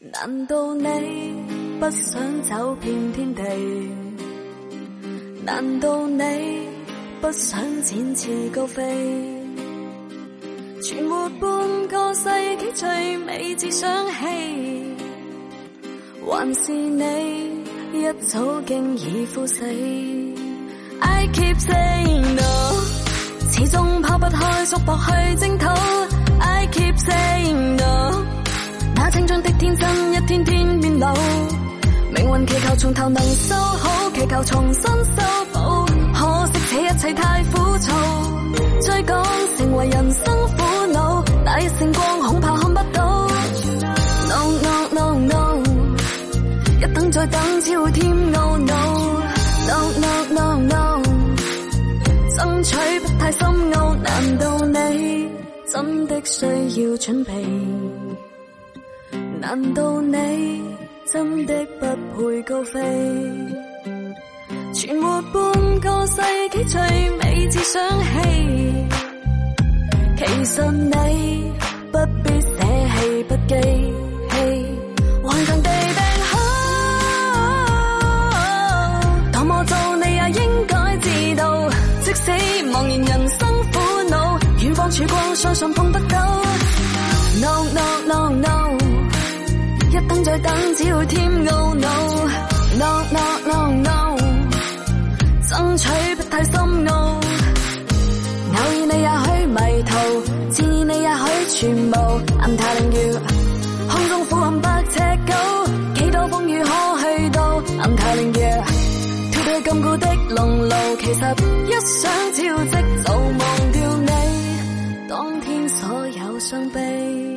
难道你不想走遍天地？难道你不想展翅高飞？存活半个世纪，最美只想戏，还是你一早经已枯死？I keep saying no，始终抛不开束缚去挣脱。恼，命运祈求从头能修好，祈求重新修补。可惜这一切太枯燥，再讲成为人生苦恼。那一线光恐怕看不到。No no no no，一等再等只会添 no No no no no，争取不太深奥，难道你真的需要准备？难道你？真的不配高飞，存活半个世纪，最美才想起，其实你不必舍弃不羁，坚强地病好。当我做，你也应该知道，即使茫然人生苦恼，远方曙光，相信碰得到。等只会添懊 o no no，争取不太深奥。偶尔你也许迷途，自你也许全无。telling 太 o u 空中俯瞰百尺高，几多风雨可去到？telling 太 o u 脱胎禁锢的笼路，其实一想招即就忘掉你，当天所有伤悲。